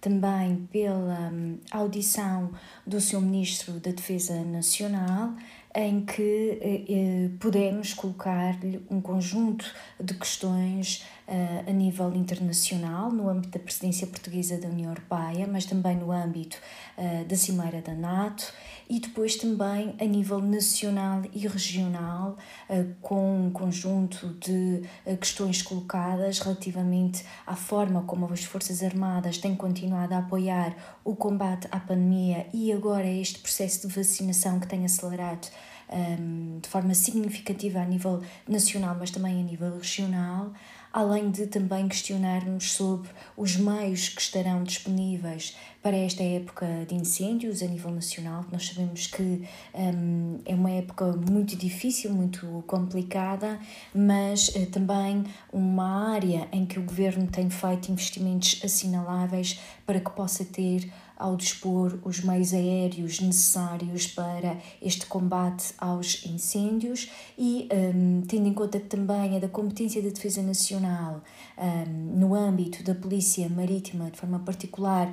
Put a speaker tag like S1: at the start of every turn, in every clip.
S1: também pela hum, audição do seu Ministro da Defesa Nacional, em que eh, eh, podemos colocar-lhe um conjunto de questões eh, a nível internacional, no âmbito da presidência portuguesa da União Europeia, mas também no âmbito eh, da Cimeira da NATO e depois também a nível nacional e regional, eh, com um conjunto de questões colocadas relativamente à forma como as Forças Armadas têm continuado a apoiar o combate à pandemia e agora este processo de vacinação que tem acelerado um, de forma significativa a nível nacional, mas também a nível regional, além de também questionarmos sobre os meios que estarão disponíveis para esta época de incêndios a nível nacional. Nós sabemos que um, é uma época muito difícil, muito complicada, mas uh, também uma área em que o governo tem feito investimentos assinaláveis para que possa ter ao dispor os meios aéreos necessários para este combate aos incêndios e um, tendo em conta que também é da competência da Defesa Nacional um, no âmbito da Polícia Marítima, de forma particular,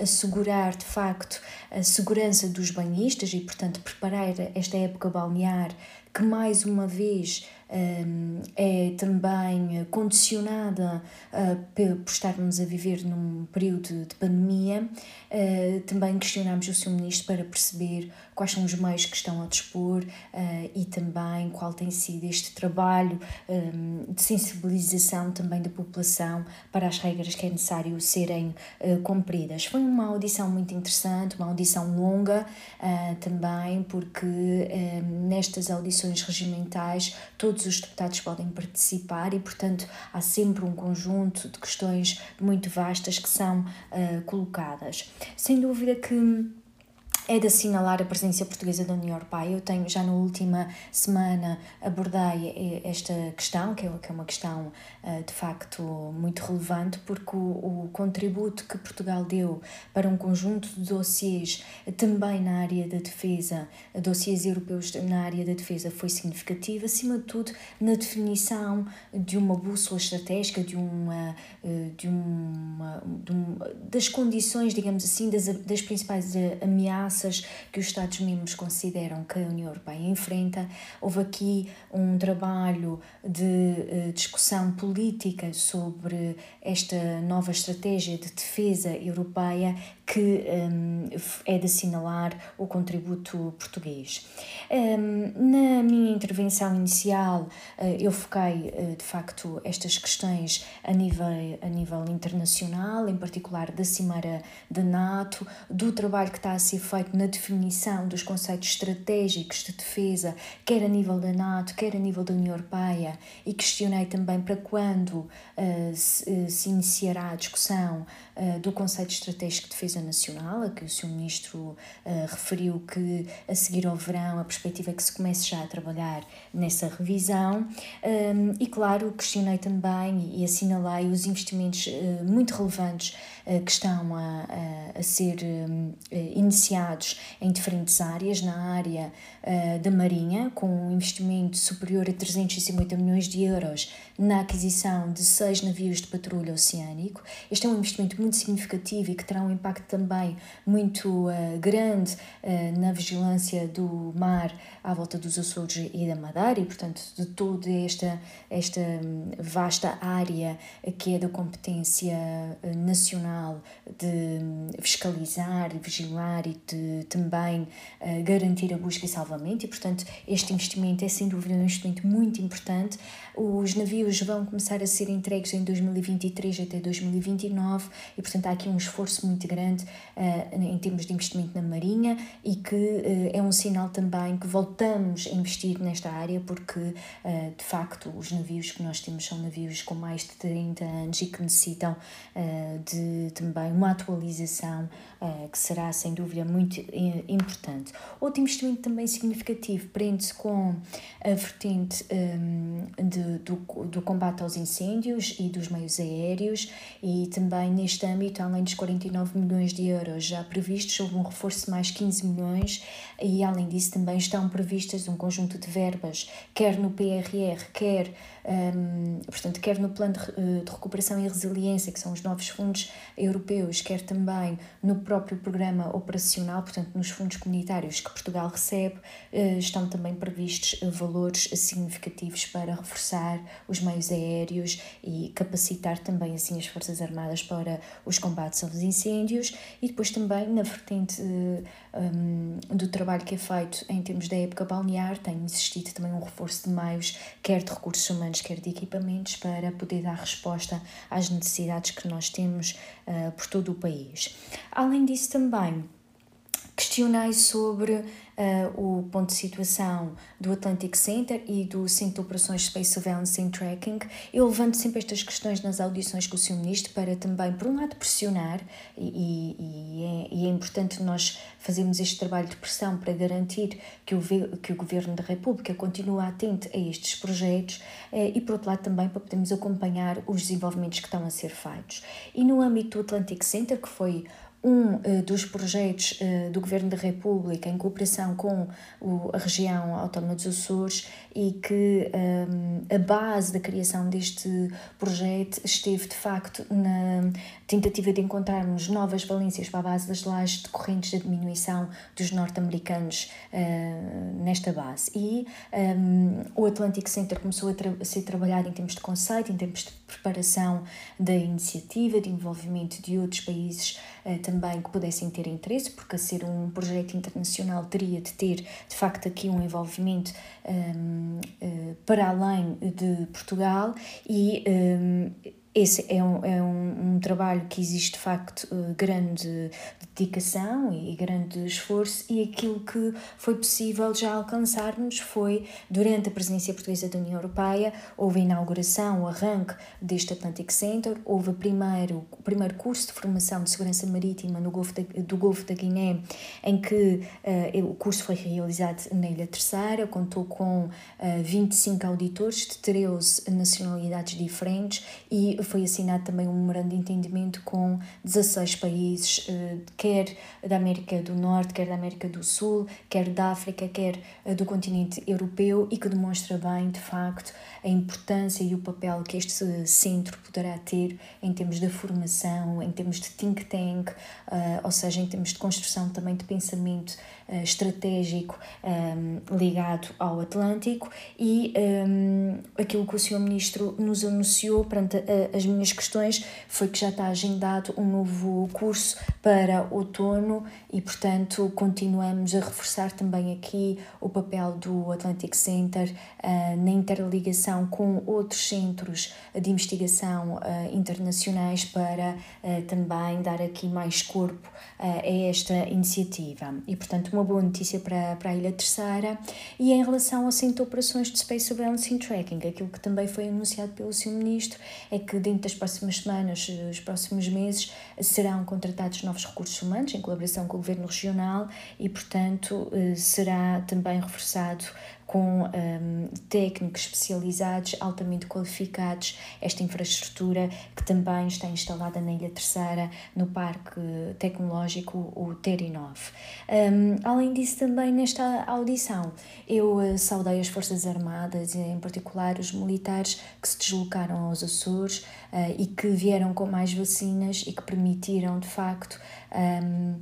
S1: assegurar de facto a segurança dos banhistas e, portanto, preparar esta época balnear que mais uma vez é também condicionada uh, por estarmos a viver num período de pandemia, uh, também questionamos o Sr. Ministro para perceber quais são os meios que estão a dispor uh, e também qual tem sido este trabalho de sensibilização também da população para as regras que é necessário serem cumpridas. Foi uma audição muito interessante, uma audição longa também, porque nestas audições regimentais todos todos os deputados podem participar e, portanto, há sempre um conjunto de questões muito vastas que são uh, colocadas. Sem dúvida que é de assinalar a presença portuguesa da União Europeia. Eu tenho já na última semana abordei esta questão, que é, é uma questão eh, de facto muito relevante, porque o, contributo que Portugal deu para um conjunto de dossiês também na área da defesa, dossiês europeus na área da defesa, foi significativo, acima de tudo na definição de uma bússola estratégica, de uma, eh, de uma, de uma das condições, digamos assim, das, das principais ameaças ameaças que os Estados-membros consideram que a União Europeia enfrenta. Houve aqui um trabalho de uh, discussão política sobre esta nova estratégia de defesa europeia que um, é de assinalar o contributo português. Um, na minha intervenção inicial, uh, eu foquei uh, de facto estas questões a nível, a nível internacional, em particular da Cimeira da NATO, do trabalho que está a ser feito na definição dos conceitos estratégicos de defesa, quer a nível da NATO, quer a nível da União Europeia, e questionei também para quando uh, se, iniciará a discussão do conceito estratégico de defesa nacional, a que o Sr. Ministro referiu que a seguir ao verão a perspectiva é que se comece já a trabalhar nessa revisão. Um, e claro, questionei também e assinalei os investimentos uh, muito relevantes que estão a, a, a ser um, iniciados em diferentes áreas, na área da Marinha, com um investimento superior a 350 milhões de euros na aquisição de seis navios de patrulha oceânico. Este é um investimento muito significativo e que terá um impacto também muito uh, grande uh, na vigilância do mar à volta dos Açores e da Madeira e, portanto, de toda esta, esta hum, vasta área que é da competência eh, nacional de hum, fiscalizar e vigilar e de também uh, garantir a busca e salvamento e, portanto, este investimento é sem dúvida um investimento muito importante. Os navios vão começar a ser entregues em 2023 até 2029 e, portanto, há aqui um esforço muito grande uh, em termos de investimento na Marinha e que uh, é um sinal também que voltamos a investir nesta área porque, uh, de facto, os navios que nós temos são navios com mais de 30 anos e que necessitam de também uma atualização que será, sem dúvida, muito importante. Outro investimento também significativo prende-se com a vertente um, de, do, do combate aos incêndios e dos meios aéreos e também neste âmbito, além dos 49 milhões de euros já previstos, houve um reforço de mais 15 milhões e além disso também estão previstas um conjunto de verbas, quer no PRR, quer um, portanto, quer no plano de, eh, de, recuperação e resiliência, que são os novos fundos europeus, quer também no próprio programa operacional, portanto, nos fundos comunitários que Portugal recebe, uh, estão também previstos valores significativos para reforçar os meios aéreos e capacitar também assim as Forças Armadas para os combates aos incêndios e depois também na vertente um, do trabalho que é feito em termos da época balnear, tem existido também um reforço de meios, quer de recursos humanos, quer de equipamentos, para poder dar resposta às necessidades que nós temos uh, por todo o país. Além disso, também questionei sobre uh, o ponto de situação do Atlantic Center e do Centro de Operações Space Surveillance and Tracking. Eu levanto sempre estas questões nas audições com o Sr. Ministro para também, por um lado, pressionar, e, e, é, e é importante nós fazermos este trabalho de pressão para garantir que o, que o Governo da República continue atento a estes projetos uh, e, por outro lado, também para podermos acompanhar os desenvolvimentos que estão a ser feitos. E no âmbito do Atlantic Center, que foi um uh, dos projetos uh, do Governo da República em cooperação com o, a região autónoma dos Açores e que um, a base da criação deste projeto esteve de facto na tentativa de encontrarmos novas valências para a base das lajes decorrentes da diminuição dos norte-americanos uh, nesta base. E um, o Atlantic Center começou a, tra a ser trabalhado em termos de conceito, em termos de preparação da iniciativa, de envolvimento de outros países uh, também que pudessem ter interesse, porque a ser um projeto internacional teria de ter de facto aqui um envolvimento uh, eh, para além de Portugal e um, esse é um, é um, um trabalho que existe de facto eh, grande dedicação e grande esforço e aquilo que foi possível já alcançarmos foi durante a presidência portuguesa da União Europeia houve a inauguração, o arranque deste Atlantic Center, houve primeiro, o primeiro curso de formação de segurança marítima no Golfo do Golfo da Guiné em que uh, o curso foi realizado na Ilha Terceira, contou com uh, eh, 25 auditores de 13 nacionalidades diferentes e foi assinado também um memorando de entendimento com 16 países, eh, quer da América do Norte, quer da América do Sul, quer da África, quer eh, do continente europeu e que demonstra bem, de facto, a importância e o papel que este centro poderá ter em termos de formação, em termos de think tank, eh, ou seja, em termos de construção também de pensamento estratégico ligado ao Atlântico e aquilo que o Sr. Ministro nos anunciou perante as minhas questões foi que já está agendado um novo curso para outono e, portanto, continuamos a reforçar também aqui o papel do Atlantic Center uh, na interligação com outros centros de investigação uh, internacionais para uh, também dar aqui mais corpo a esta iniciativa. E, portanto, uma boa notícia para, para a Ilha Terceira. E em relação ao Centro de Operações de Space Surveillance and Tracking, aquilo que também foi anunciado pelo Sr. Ministro é que dentro das próximas semanas, os próximos meses, serão contratados novos recursos humanos em colaboração com o Governo Regional e, portanto, eh, será também reforçado com um, técnicos especializados, altamente qualificados, esta infraestrutura que também está instalada na Ilha Terceira, no Parque Tecnológico, o Terinov. Um, além disso, também nesta audição, eu uh, saudei as Forças Armadas, em particular os militares que se deslocaram aos Açores uh, e que vieram com mais vacinas e que permitiram, de facto, um,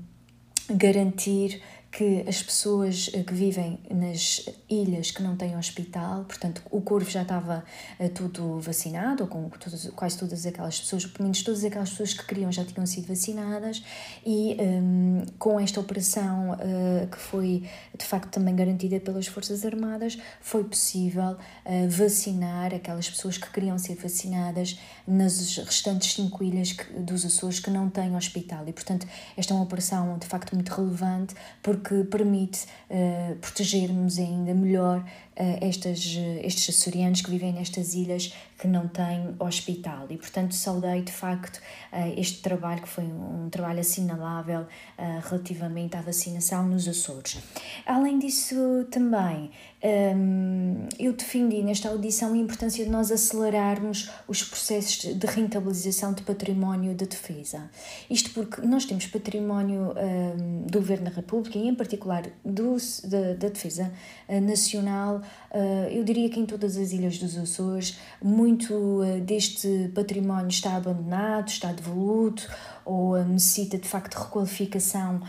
S1: garantir que as pessoas eh, que vivem nas ilhas que não têm hospital, portanto, o Corvo já estava uh, tudo vacinado, ou com quase todas aquelas pessoas, pelo menos todas aquelas pessoas que queriam já tinham sido vacinadas, e um, com esta operação uh, que foi de facto também garantida pelas Forças Armadas, foi possível uh, vacinar aquelas pessoas que queriam ser vacinadas nas restantes cinco ilhas que, dos Açores que não têm hospital. E, portanto, esta é uma operação de facto muito relevante porque permite uh, protegermos ainda melhor estas, estes açorianos que vivem nestas ilhas que não têm hospital. E, portanto, saudei de facto este trabalho, que foi um trabalho assinalável relativamente à vacinação nos Açores. Além disso, também um, eu defendi nesta audição a importância de nós acelerarmos os processos de rentabilização de património de defesa. Isto porque nós temos património um, do Governo da República e, em particular, do, da, da Defesa Nacional, eu diria que em todas as ilhas dos Açores, muito uh, deste património está abandonado, está devoluto ou necessita de facto de requalificação,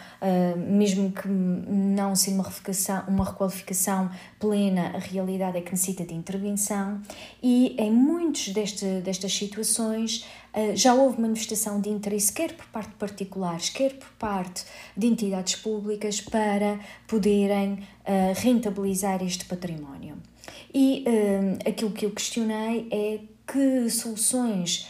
S1: mesmo que não sendo uma requalificação, uma requalificação plena, a realidade é que necessita de intervenção. E em muitas destas situações já houve manifestação de interesse, quer por parte de particulares, quer por parte de entidades públicas, para poderem uh, rentabilizar este património. E uh, aquilo que eu questionei é que soluções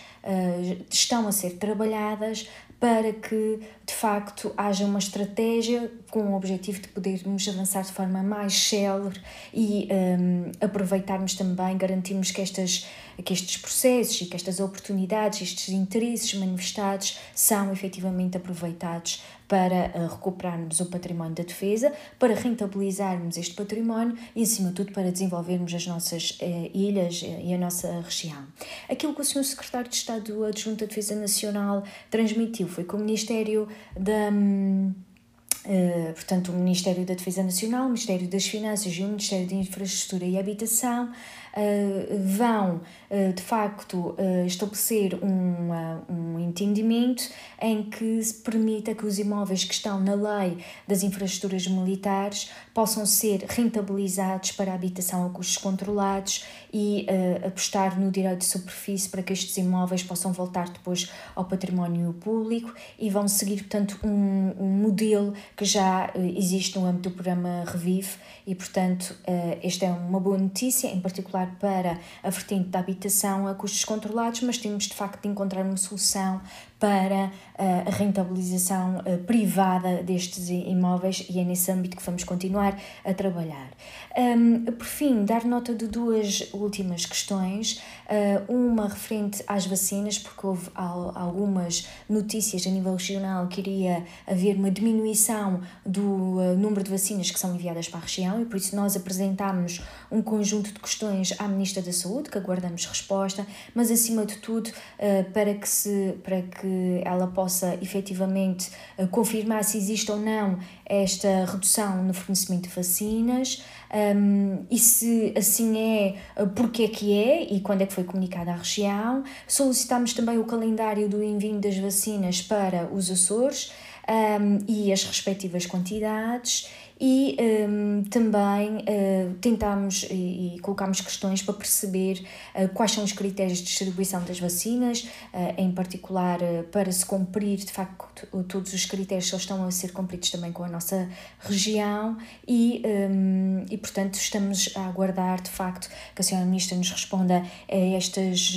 S1: estão a ser trabalhadas para que de facto haja uma estratégia com o objetivo de podermos avançar de forma mais célere e um, aproveitarmos também, garantirmos que, estas, que estes processos e que estas oportunidades, estes interesses manifestados são efetivamente aproveitados para uh, recuperarmos o património da defesa, para rentabilizarmos este património e, acima de tudo, para desenvolvermos as nossas uh, ilhas uh, e a nossa região. Aquilo que o Sr. Secretário de Estado Adjunto da Defesa Nacional transmitiu foi que o Ministério da. Uh, portanto, o Ministério da Defesa Nacional, o Ministério das Finanças e o Ministério da Infraestrutura e Habitação vão, uh, de facto, estabelecer um, um entendimento em que se permita que os imóveis que estão na lei das infraestruturas militares possam ser rentabilizados para a habitação a custos controlados e apostar no direito de superfície para que estes imóveis possam voltar depois ao património público e vão seguir, portanto, um, um modelo que já existe no âmbito do programa Revive e, portanto, esta é uma boa notícia, em particular para a vertente da habitação a custos controlados, mas temos de facto de encontrar uma solução para a rentabilização eh, privada destes imóveis e é nesse âmbito que vamos continuar a trabalhar. por fim, dar nota de duas últimas questões. Eh, uma referente às vacinas, porque houve algumas notícias a nível regional que iria haver uma diminuição do número de vacinas que são enviadas para a região e por isso nós apresentámos um conjunto de questões à Ministra da Saúde, que aguardamos resposta, mas acima de tudo para que, se, para que ela possa efetivamente eh, confirmar se existe ou não esta redução no fornecimento de vacinas um, e se assim é, eh, porque é que é e quando é que foi comunicada à região. Solicitamos também o calendário do envio das vacinas para os Açores um, e as respectivas quantidades e um, também uh, tentámos e, e colocámos questões para perceber uh, quais são os critérios de distribuição das vacinas, uh, em particular para se cumprir de facto todos os critérios só estão a ser cumpridos também com a nossa região e, um, e portanto estamos a aguardar de facto que a senhora ministra nos responda a estas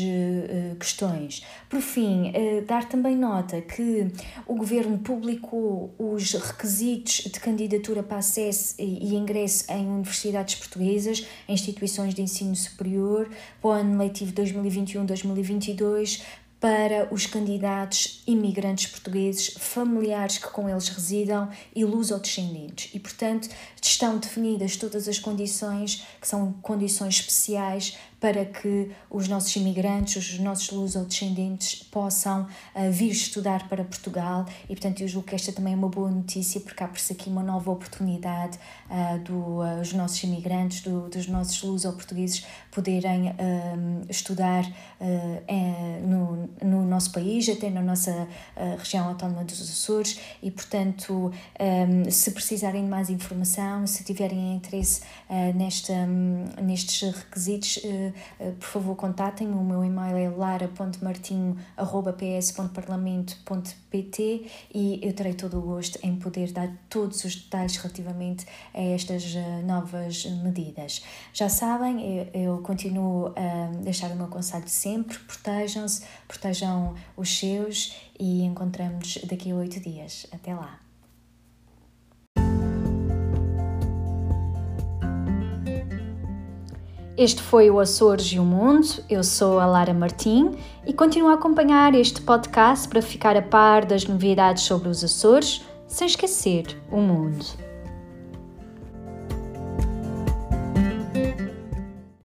S1: questões. Por fim, dar também nota que o governo publicou os requisitos de candidatura para a acesso e ingresso em universidades portuguesas, em instituições de ensino superior, para o ano letivo 2021-2022, para os candidatos imigrantes portugueses, familiares que com eles residam e luso-descendentes. E, portanto, estão definidas todas as condições, que são condições especiais para que os nossos imigrantes, os nossos luso-descendentes possam uh, vir estudar para Portugal. E, portanto, eu julgo que esta também é uma boa notícia porque abre-se aqui uma nova oportunidade uh, dos uh, nossos imigrantes, do, dos nossos luso-portugueses poderem estudar no, no nosso país, até na nossa região autónoma dos Açores e, portanto, um, se precisarem de mais informação, se tiverem interesse nesta, um, nestes requisitos, eh, por favor contatem, o meu e-mail é lara.martinho.ps.parlamento.pt e eu terei todo o gosto em poder dar todos os detalhes relativamente a estas eh, novas medidas. Já sabem, eu, eu continuo a deixar o meu conselho sempre, protejam-se, protejam os seus e encontramos daqui a oito dias. Até lá! Este foi o Açores e o Mundo. Eu sou a Lara Martim e continuo a acompanhar este podcast para ficar a par das novidades sobre os Açores, sem esquecer o mundo.